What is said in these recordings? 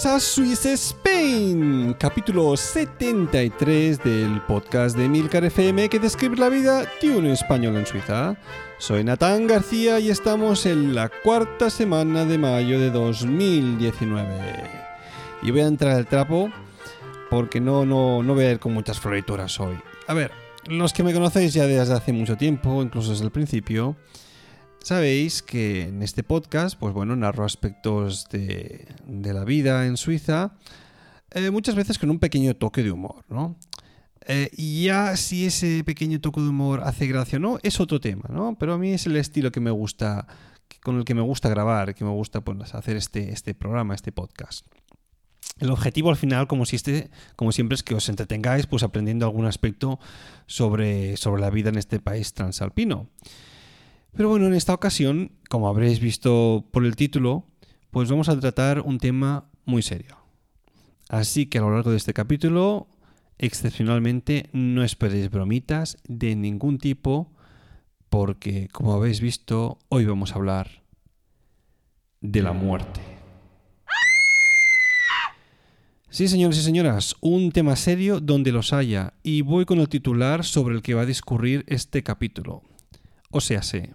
Bienvenidos a Swiss Spain, capítulo 73 del podcast de Milcar FM que describe la vida de un español en Suiza. Soy Natán García y estamos en la cuarta semana de mayo de 2019. Y voy a entrar al trapo porque no, no, no voy a ir con muchas florituras hoy. A ver, los que me conocéis ya desde hace mucho tiempo, incluso desde el principio, Sabéis que en este podcast, pues bueno, narro aspectos de, la vida en Suiza, eh, muchas veces con un pequeño toque de humor, ¿no? Eh, y ya si ese pequeño toque de humor hace gracia o no, es otro tema, ¿no? Pero a mí es el estilo que me gusta, con el que me gusta grabar, que me gusta pues, hacer este, este programa, este podcast. El objetivo al final, como, este, como siempre, es que os entretengáis pues aprendiendo algún aspecto sobre, sobre la vida en este país transalpino. Pero bueno, en esta ocasión, como habréis visto por el título, pues vamos a tratar un tema muy serio. Así que a lo largo de este capítulo, excepcionalmente, no esperéis bromitas de ningún tipo, porque como habéis visto, hoy vamos a hablar de la muerte. Sí, señores y señoras, un tema serio donde los haya, y voy con el titular sobre el que va a discurrir este capítulo. O sea, sé,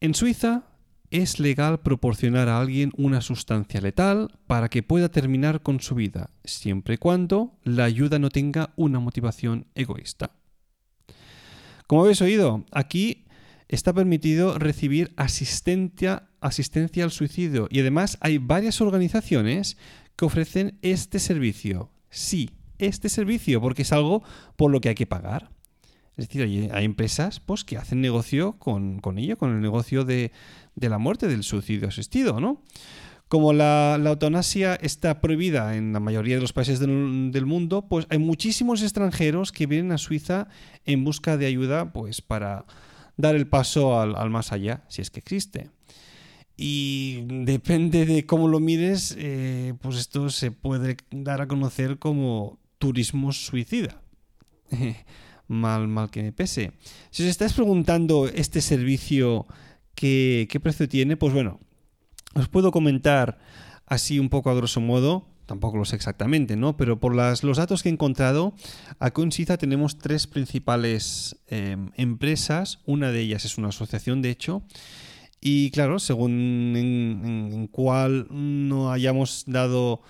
en Suiza es legal proporcionar a alguien una sustancia letal para que pueda terminar con su vida, siempre y cuando la ayuda no tenga una motivación egoísta. Como habéis oído, aquí está permitido recibir asistencia, asistencia al suicidio y además hay varias organizaciones que ofrecen este servicio. Sí, este servicio, porque es algo por lo que hay que pagar. Es decir, hay, empresas pues, que hacen negocio con, ello, con el negocio de, la muerte, del suicidio asistido, ¿no? Como la, eutanasia está prohibida en la mayoría de los países del, mundo, pues hay muchísimos extranjeros que vienen a Suiza en busca de ayuda pues, para dar el paso al, más allá, si es que existe. Y depende de cómo lo mires, eh, pues esto se puede dar a conocer como turismo suicida. mal, mal que me pese. Si os estáis preguntando este servicio qué, qué precio tiene, pues bueno, os puedo comentar así un poco a grosso modo, tampoco lo sé exactamente, ¿no? Pero por las, los datos que he encontrado, aquí en tenemos tres principales em, empresas, una de ellas es una asociación, de hecho, y claro, según en cuál no hayamos dado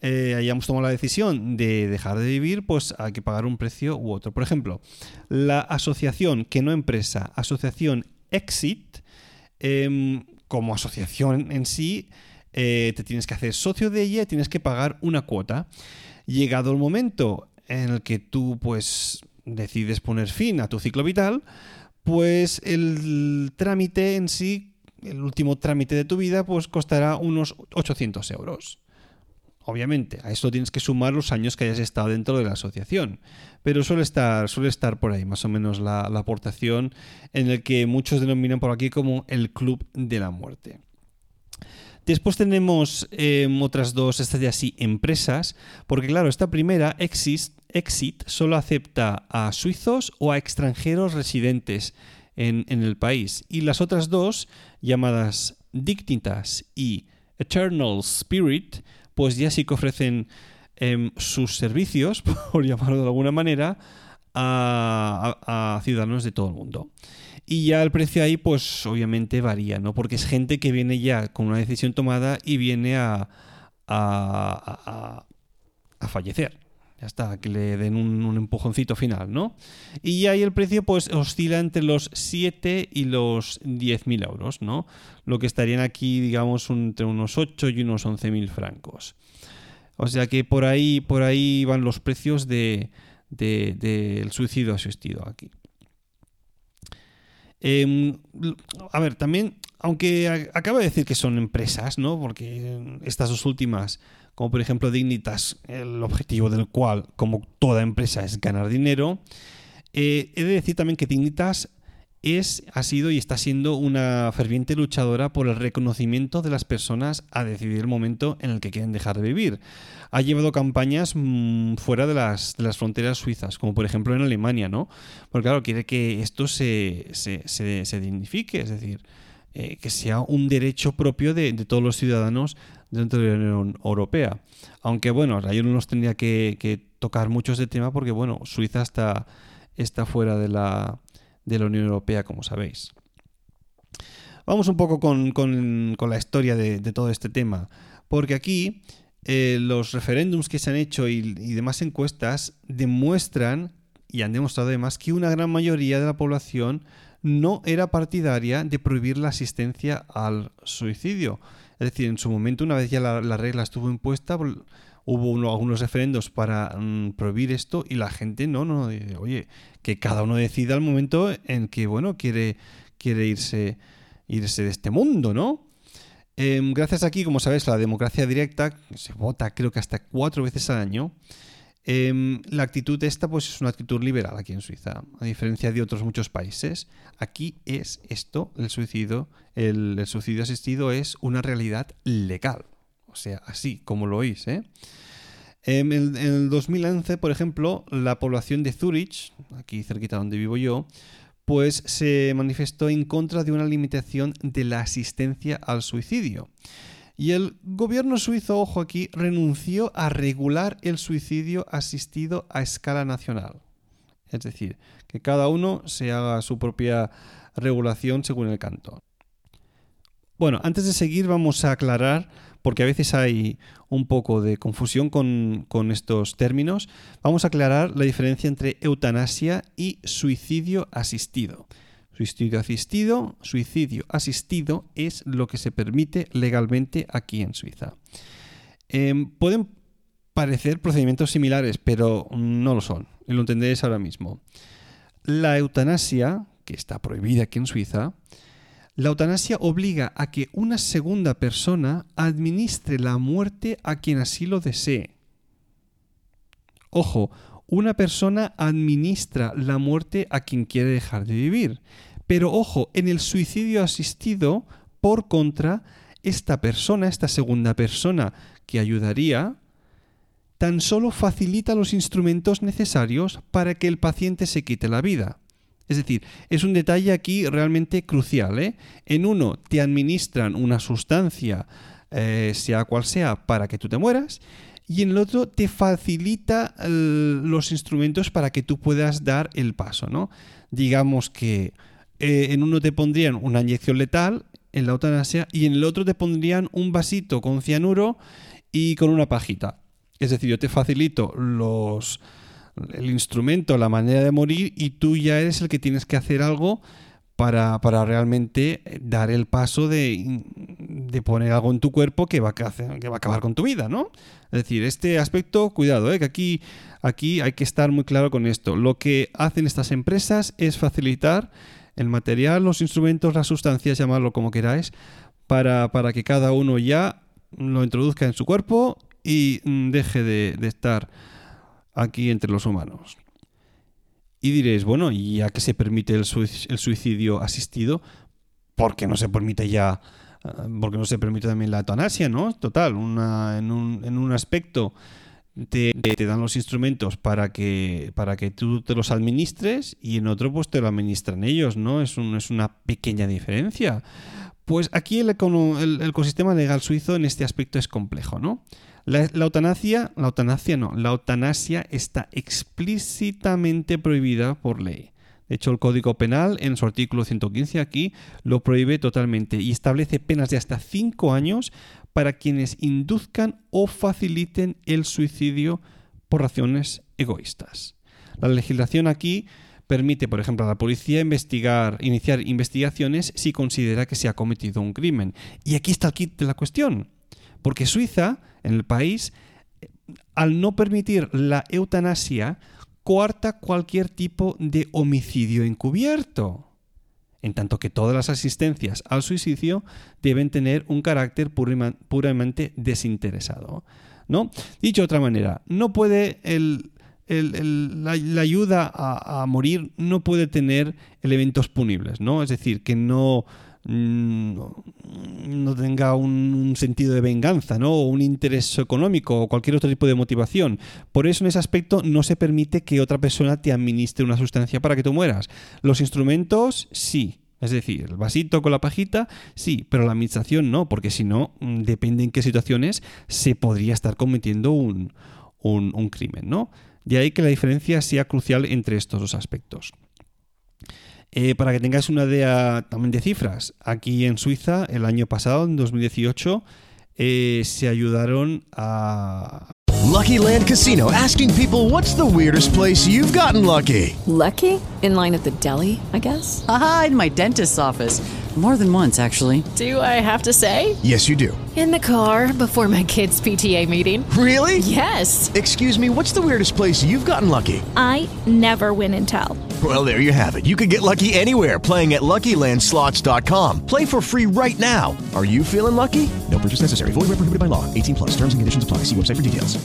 eh, hayamos tomado la decisión de dejar de vivir, pues hay que pagar un precio u otro. Por ejemplo, la asociación, que no empresa, asociación Exit, em, como asociación en sí, eh, te tienes que hacer socio de ella y tienes que pagar una cuota. Llegado el momento en el que tú pues decides poner fin a tu ciclo vital, pues el trámite en sí, el último trámite de tu vida, pues costará unos 800 euros. Obviamente, a eso tienes que sumar los años que hayas estado dentro de la asociación. Pero suele estar, suele estar por ahí, más o menos, la, aportación en el que muchos denominan por aquí como el Club de la Muerte. Después tenemos em, otras dos, estas de así, empresas, porque claro, esta primera, Exit, Exit, solo acepta a suizos o a extranjeros residentes en, en el país. Y las otras dos, llamadas Dignitas y Eternal Spirit, pues ya sí que ofrecen em, sus servicios, por llamarlo de alguna manera, a, ciudadanos de todo el mundo. Y ya el precio ahí, pues obviamente varía, ¿no? Porque es gente que viene ya con una decisión tomada y viene a, a, a fallecer. Ya está, que le den un, empujoncito final, ¿no? Y ahí el precio pues oscila entre los 7 y los 10.000 euros, ¿no? Lo que estarían aquí, digamos, entre unos 8 y unos 11.000 francos. O sea que por ahí, por ahí van los precios del de, de, suicidio asistido aquí. Eh, a ver, también, aunque acabo de decir que son empresas, ¿no? Porque estas dos últimas, como por ejemplo Dignitas, el objetivo del cual, como toda empresa, es ganar dinero, eh, he de decir también que Dignitas es, ha sido y está siendo una ferviente luchadora por el reconocimiento de las personas a decidir el momento en el que quieren dejar de vivir. Ha llevado campañas mmm, fuera de las, de las, fronteras suizas, como por ejemplo en Alemania, ¿no? Porque claro, quiere que esto se, se, se, se dignifique, es decir, eh, que sea un derecho propio de, de, todos los ciudadanos dentro de la Unión Europea. Aunque bueno, yo no nos tendría que, tocar mucho ese tema porque bueno, Suiza está, está fuera de la de la Unión Europea, como sabéis. Vamos un poco con, con, la historia de, todo este tema, porque aquí eh, los referéndums que se han hecho y, demás encuestas demuestran, y han demostrado además, que una gran mayoría de la población no era partidaria de prohibir la asistencia al suicidio. Es decir, en su momento, una vez ya la, la regla estuvo impuesta, hubo uno, algunos referendos para mm, prohibir esto y la gente no, no, oye, que cada uno decida el momento en que, bueno, quiere, quiere irse, irse de este mundo, ¿no? Eh, gracias aquí, como sabes, la democracia directa, se vota creo que hasta cuatro veces al año, eh, la actitud esta pues es una actitud liberal aquí en Suiza, a diferencia de otros muchos países. Aquí es esto, el suicidio, el, suicidio asistido es una realidad legal. O sea, así como lo oís, ¿eh? En el, en el 2011, por ejemplo, la población de Zurich, aquí cerquita donde vivo yo, pues se manifestó en contra de una limitación de la asistencia al suicidio. Y el gobierno suizo, ojo aquí, renunció a regular el suicidio asistido a escala nacional. Es decir, que cada uno se haga su propia regulación según el cantón. Bueno, antes de seguir vamos a aclarar porque a veces hay un poco de confusión con, con, estos términos, vamos a aclarar la diferencia entre eutanasia y suicidio asistido. Suicidio asistido, suicidio asistido es lo que se permite legalmente aquí en Suiza. Eh, pueden parecer procedimientos similares, pero no lo son, lo entenderéis ahora mismo. La eutanasia, que está prohibida aquí en Suiza, la eutanasia obliga a que una segunda persona administre la muerte a quien así lo desee. Ojo, una persona administra la muerte a quien quiere dejar de vivir. Pero ojo, en el suicidio asistido, por contra, esta persona, esta segunda persona que ayudaría, tan solo facilita los instrumentos necesarios para que el paciente se quite la vida. Es decir, es un detalle aquí realmente crucial. ¿eh? En uno te administran una sustancia, eh, sea cual sea, para que tú te mueras, y en el otro te facilita los instrumentos para que tú puedas dar el paso. ¿no? Digamos que eh, en uno te pondrían una inyección letal, en la eutanasia, y en el otro te pondrían un vasito con cianuro y con una pajita. Es decir, yo te facilito los el instrumento, la manera de morir y tú ya eres el que tienes que hacer algo para, para realmente dar el paso de, de, poner algo en tu cuerpo que va, a que va a acabar con tu vida, ¿no? Es decir, este aspecto, cuidado, ¿eh? que aquí, aquí hay que estar muy claro con esto. Lo que hacen estas empresas es facilitar el material, los instrumentos, las sustancias, llamarlo como queráis, para, para que cada uno ya lo introduzca en su cuerpo y mm, deje de, de estar aquí entre los humanos. Y diréis, bueno, ¿y a qué se permite el suicidio asistido? ¿Por qué no se permite ya, porque no se permite también la eutanasia, ¿no? Total, una, en, un, en, un, aspecto te, dan los instrumentos para que, para que tú te los administres y en otro pues te lo administran ellos, ¿no? Es, un, es una pequeña diferencia. Pues aquí el, el, el ecosistema legal suizo en este aspecto es complejo, ¿no? La, eutanasia, la eutanasia no, la eutanasia está explícitamente prohibida por ley. De hecho, el Código Penal, en su artículo 115 aquí, lo prohíbe totalmente y establece penas de hasta 5 años para quienes induzcan o faciliten el suicidio por razones egoístas. La legislación aquí permite, por ejemplo, a la policía investigar, iniciar investigaciones si considera que se ha cometido un crimen. Y aquí está el kit de la cuestión. Porque Suiza, en el país, al no permitir la eutanasia, coarta cualquier tipo de homicidio encubierto. En tanto que todas las asistencias al suicidio deben tener un carácter puramente desinteresado. ¿no? Dicho de otra manera, no puede el, la, ayuda a, a, morir no puede tener elementos punibles, ¿no? Es decir, que no, no tenga un, sentido de venganza, ¿no? O un interés económico o cualquier otro tipo de motivación. Por eso en ese aspecto no se permite que otra persona te administre una sustancia para que tú mueras. Los instrumentos, sí. Es decir, el vasito con la pajita, sí, pero la administración no, porque si no, mm, depende en qué situaciones se podría estar cometiendo un, un crimen, ¿no? De ahí que la diferencia sea crucial entre estos dos aspectos. Eh, para que tengáis una idea también de cifras, aquí en Suiza el año pasado, en 2018, eh, se ayudaron a... Lucky Land Casino, asking people what's the weirdest place you've gotten lucky. Lucky? In line at the deli, I guess. Aha, in my dentist's office. More than once, actually. Do I have to say? Yes, you do. In the car before my kids' PTA meeting. Really? Yes. Excuse me, what's the weirdest place you've gotten lucky? I never win and tell. Well, there you have it. You can get lucky anywhere playing at LuckyLandSlots.com. Play for free right now. Are you feeling lucky? No purchase necessary. Void where prohibited by law. 18 plus. Conditions apply. Website for details.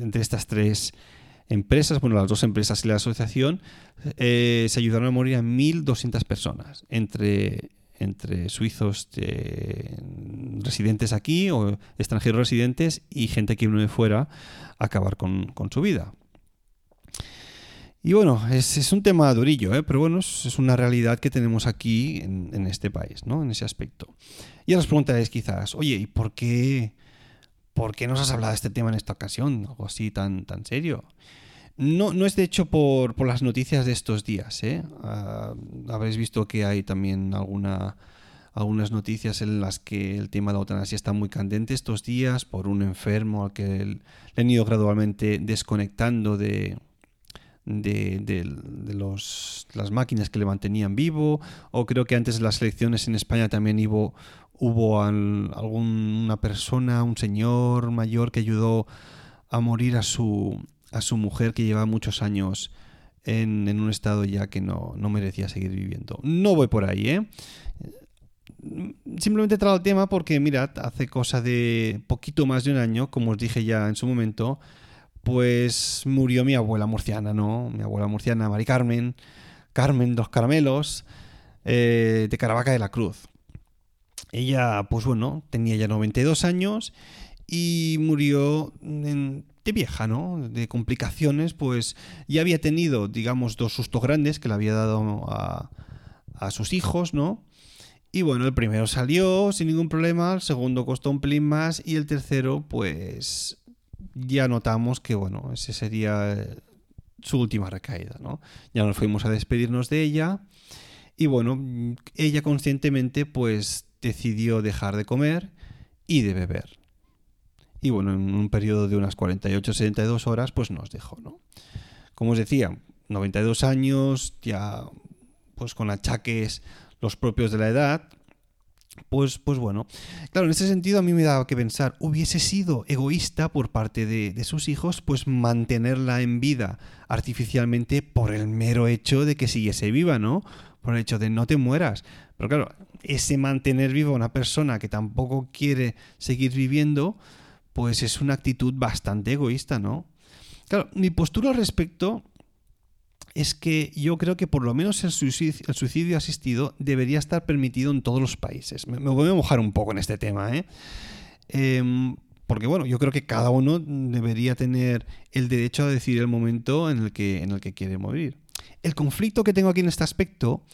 Entre estas tres empresas, bueno, las dos empresas y la asociación, eh, se ayudaron a morir a 1.200 personas entre entre suizos residentes aquí o extranjeros residentes y gente que vino de fuera a acabar con, su vida. Y bueno, es, un tema durillo, ¿eh? pero bueno, es, una realidad que tenemos aquí en, este país, ¿no? En ese aspecto. Y ahora os preguntaréis quizás, oye, ¿y por qué, por qué nos has hablado de este tema en esta ocasión? Algo así tan, tan serio. No, no es de hecho por, las noticias de estos días. ¿eh? Ah, habréis visto que hay también alguna, algunas noticias en las que el tema de la eutanasia está muy candente estos días por un enfermo al que le han ido gradualmente desconectando de, de, los, las máquinas que le mantenían vivo. O creo que antes de las elecciones en España también hubo, hubo alguna persona, un señor mayor que ayudó a morir a su a su mujer que lleva muchos años en, un estado ya que no, merecía seguir viviendo. No voy por ahí, ¿eh? Simplemente he el tema porque, mirad, hace cosa de poquito más de un año, como os dije ya en su momento, pues murió mi abuela murciana, ¿no? Mi abuela murciana, Mari Carmen, Carmen dos caramelos, eh, de Caravaca de la Cruz. Ella, pues bueno, tenía ya 92 años y murió en vieja, ¿no? De complicaciones, pues ya había tenido, digamos, dos sustos grandes que le había dado a, sus hijos, ¿no? Y bueno, el primero salió sin ningún problema, el segundo costó un pelín más y el tercero, pues ya notamos que, bueno, ese sería su última recaída, ¿no? Ya nos fuimos a despedirnos de ella y bueno, ella conscientemente pues decidió dejar de comer y de beber y bueno, en un periodo de unas 48-72 horas, pues nos dejó, ¿no? Como os decía, 92 años, ya pues con achaques los propios de la edad, pues, pues bueno, claro, en ese sentido a mí me daba que pensar, hubiese sido egoísta por parte de, de, sus hijos, pues mantenerla en vida artificialmente por el mero hecho de que siguiese viva, ¿no? Por el hecho de no te mueras. Pero claro, ese mantener viva a una persona que tampoco quiere seguir viviendo, pues es una actitud bastante egoísta, ¿no? Claro, mi postura al respecto es que yo creo que por lo menos el suicidio, asistido debería estar permitido en todos los países. Me, voy a mojar un poco en este tema, ¿eh? Em, porque bueno, yo creo que cada uno debería tener el derecho a decidir el momento en el que, en el que quiere morir. El conflicto que tengo aquí en este aspecto,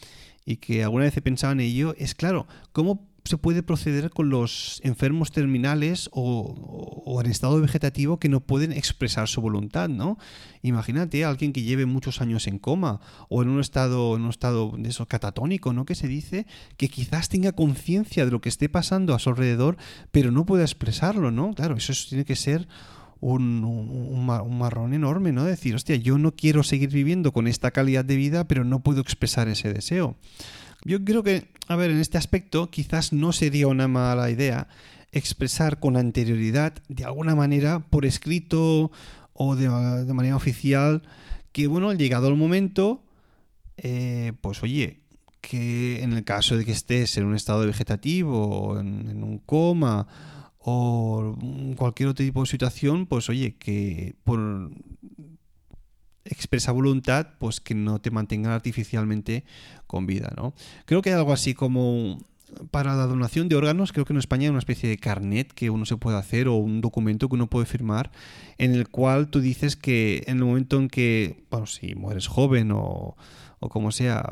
y que alguna vez he pensado en ello, es claro, ¿cómo se puede proceder con los enfermos terminales o, en estado vegetativo que no pueden expresar su voluntad, ¿no? Imagínate a alguien que lleve muchos años en coma o en un estado, en un estado de eso catatónico, ¿no? Que se dice que quizás tenga conciencia de lo que esté pasando a su alrededor, pero no pueda expresarlo, ¿no? Claro, eso tiene que ser un, un, marrón enorme, ¿no? Decir, hostia, yo no quiero seguir viviendo con esta calidad de vida, pero no puedo expresar ese deseo. Yo creo que, a ver, en este aspecto quizás no sería una mala idea expresar con anterioridad, de alguna manera, por escrito o de, manera oficial, que, bueno, llegado el momento, eh, pues oye, que en el caso de que estés en un estado vegetativo, en, en un coma, o cualquier otro tipo de situación, pues oye, que por expresa voluntad, pues que no te mantengan artificialmente con vida, ¿no? Creo que hay algo así como para la donación de órganos, creo que en España hay una especie de carnet que uno se puede hacer o un documento que uno puede firmar en el cual tú dices que en el momento en que, bueno, si mueres joven o, o como sea,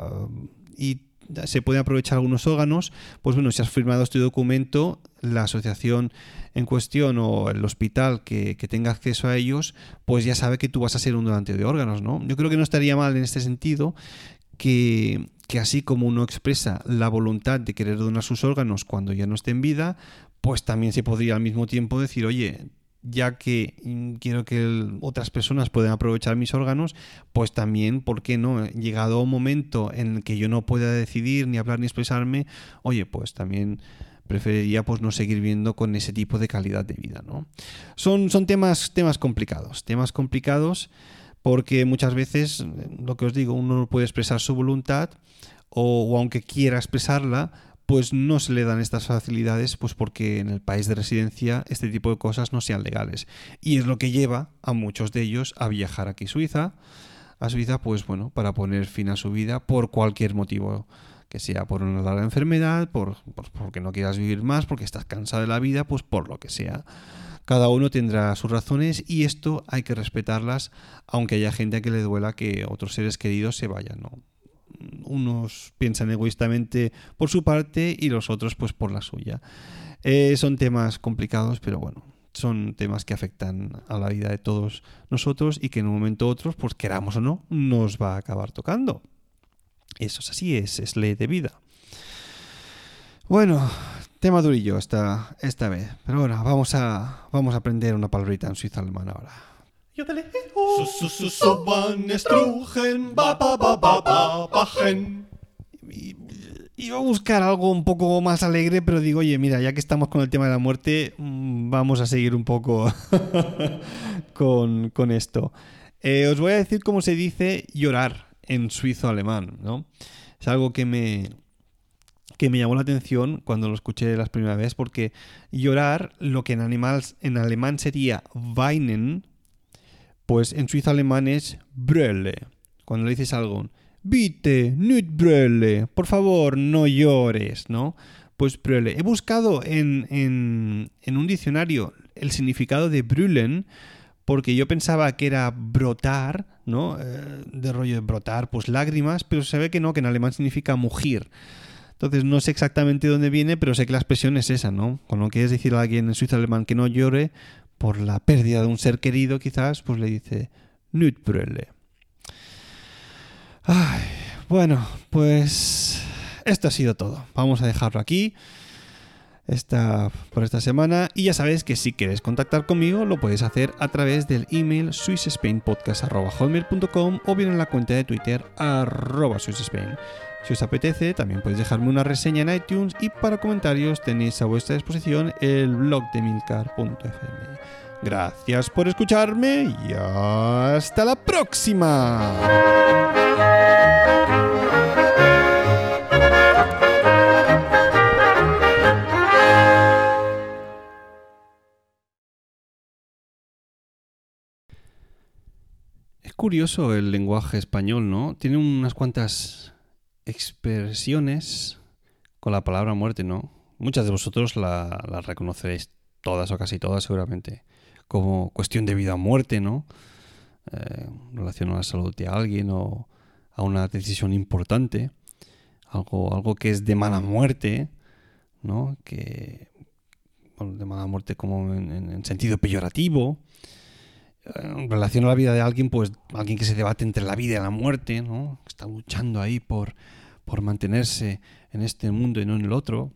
y se pueden aprovechar algunos órganos, pues bueno, si has firmado este documento, la asociación en cuestión o el hospital que, tenga acceso a ellos, pues ya sabe que tú vas a ser un donante de órganos, ¿no? Yo creo que no estaría mal en este sentido que, que así como uno expresa la voluntad de querer donar sus órganos cuando ya no esté en vida, pues también se podría al mismo tiempo decir, oye, ya que quiero que otras personas puedan aprovechar mis órganos, pues también, ¿por qué no? Llegado un momento en el que yo no pueda decidir, ni hablar, ni expresarme, oye, pues también preferiría pues no seguir viendo con ese tipo de calidad de vida, ¿no? Son, son temas, temas complicados, temas complicados porque muchas veces, lo que os digo, uno no puede expresar su voluntad o aunque quiera expresarla, pues no se le dan estas facilidades, pues porque en el país de residencia este tipo de cosas no sean legales. Y es lo que lleva a muchos de ellos a viajar aquí a Suiza, a Suiza, pues bueno, para poner fin a su vida por cualquier motivo que sea por una larga enfermedad, por, porque no quieras vivir más, porque estás cansado de la vida, pues por lo que sea. Cada uno tendrá sus razones y esto hay que respetarlas, aunque haya gente a que le duela que otros seres queridos se vayan, ¿no? unos piensan egoístamente por su parte y los otros pues por la suya. Eh, son temas complicados, pero bueno, son temas que afectan a la vida de todos nosotros y que en un momento u otro, pues queramos o no, nos va a acabar tocando. Eso es así, es, es ley de vida. Bueno, tema durillo esta, esta vez. Pero bueno, vamos a, vamos a aprender una palabrita en suizo alemán ahora. Iba a buscar algo un poco más alegre, pero digo, oye, mira, ya que estamos con el tema de la muerte, mm, vamos a seguir un poco con, esto. Eh, os voy a decir cómo se dice llorar en suizo alemán, ¿no? Es algo que me, que me llamó la atención cuando lo escuché la primera vez, porque llorar, lo que en, animals, en alemán sería weinen, pues en suizo alemán es brille. Cuando le dices algo, bitte, nicht brille, por favor, no llores, ¿no? Pues brille. He buscado en, en, un diccionario el significado de brüllen porque yo pensaba que era brotar, ¿no? Eh, de rollo de brotar, pues lágrimas, pero se ve que no, que en alemán significa mugir. Entonces no sé exactamente dónde viene, pero sé que la expresión es esa, ¿no? Cuando quieres decir a alguien en suizo alemán que no llore, por la pérdida de un ser querido, quizás, pues le dice Nutbrille. Ay, bueno, pues esto ha sido todo. Vamos a dejarlo aquí esta, por esta semana. Y ya sabéis que si quieres contactar conmigo, lo puedes hacer a través del email swissspainpodcast.com o bien en la cuenta de Twitter arroba swissspain. Si os apetece, también podéis dejarme una reseña en iTunes y para comentarios tenéis a vuestra disposición el blog de milcar.fm. Gracias por escucharme y hasta la próxima. Curioso el lenguaje español, ¿no? Tiene unas cuantas expresiones con la palabra muerte, ¿no? Muchas de vosotros la, reconoceréis, todas o casi todas seguramente, como cuestión de vida o muerte, ¿no? Eh, relación a la salud de alguien o a una decisión importante, algo, algo que es de mala muerte, ¿no? Que, de mala muerte como en, en sentido peyorativo, en relación a la vida de alguien, pues alguien que se debate entre la vida y la muerte, ¿no? está luchando ahí por, por mantenerse en este mundo y no en el otro,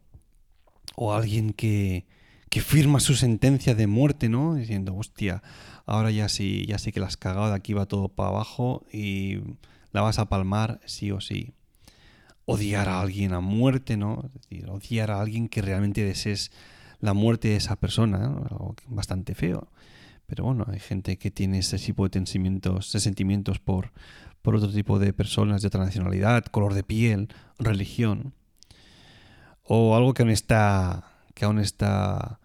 o alguien que, que firma su sentencia de muerte, ¿no? Diciendo, hostia, ahora ya sí, ya sí que la has cagado, aquí va todo para abajo y la vas a palmar sí o sí. Odiar a alguien a muerte, ¿no? Es decir, odiar a alguien que realmente desees la muerte de esa persona, ¿no? algo bastante feo. Pero bueno, hay gente que tiene ese tipo de sentimientos, de sentimientos por, por otro tipo de personas de otra nacionalidad, color de piel, religión. O algo que aún está, que aún está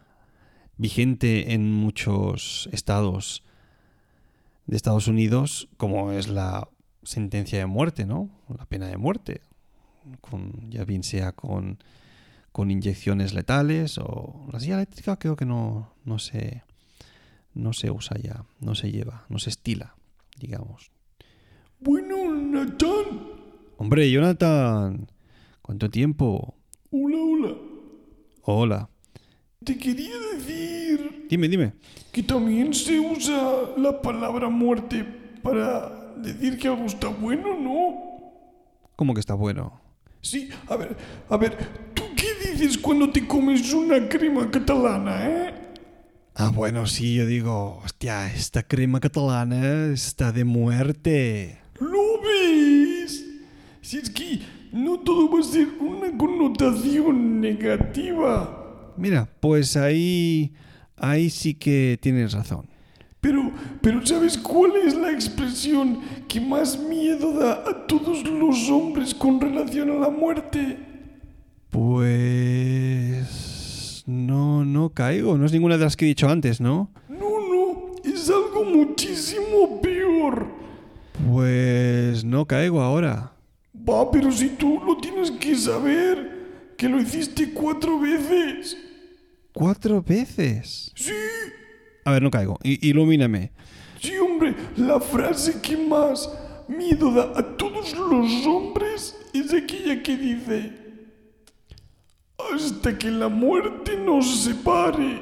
vigente en muchos estados de Estados Unidos, como es la sentencia de muerte, ¿no? La pena de muerte. Ya bien sea con, con inyecciones letales o la silla eléctrica creo que no, no se no se usa ya, no se lleva, no se estila, digamos. Bueno, Nathan. Hombre, Jonathan, ¿cuánto tiempo? Hola, hola. Hola. Te quería decir Dime, dime. que también se usa la palabra muerte para decir que algo está bueno, ¿no? ¿Cómo que está bueno? Sí, a ver, a ver, ¿tú qué dices cuando te comes una crema catalana, eh? Ah, bueno, sí, yo digo, hostia, esta crema catalana está de muerte. ¿Lo ves? Si es que no todo va a ser una connotación negativa. Mira, pues ahí, ahí sí que tienes razón. Pero, pero ¿sabes cuál es la expresión que más miedo da a todos los hombres con relación a la muerte? Pues... No, no caigo. No es ninguna de las que he dicho antes, ¿no? No, no, es algo muchísimo peor. Pues no caigo ahora. Va, pero si tú lo tienes que saber, que lo hiciste cuatro veces. ¿Cuatro veces? Sí, A ver, no caigo. I- ilumíname. sí, hombre, la frase que más miedo da a todos los hombres es aquella que dice, hasta que la muerte nos separe.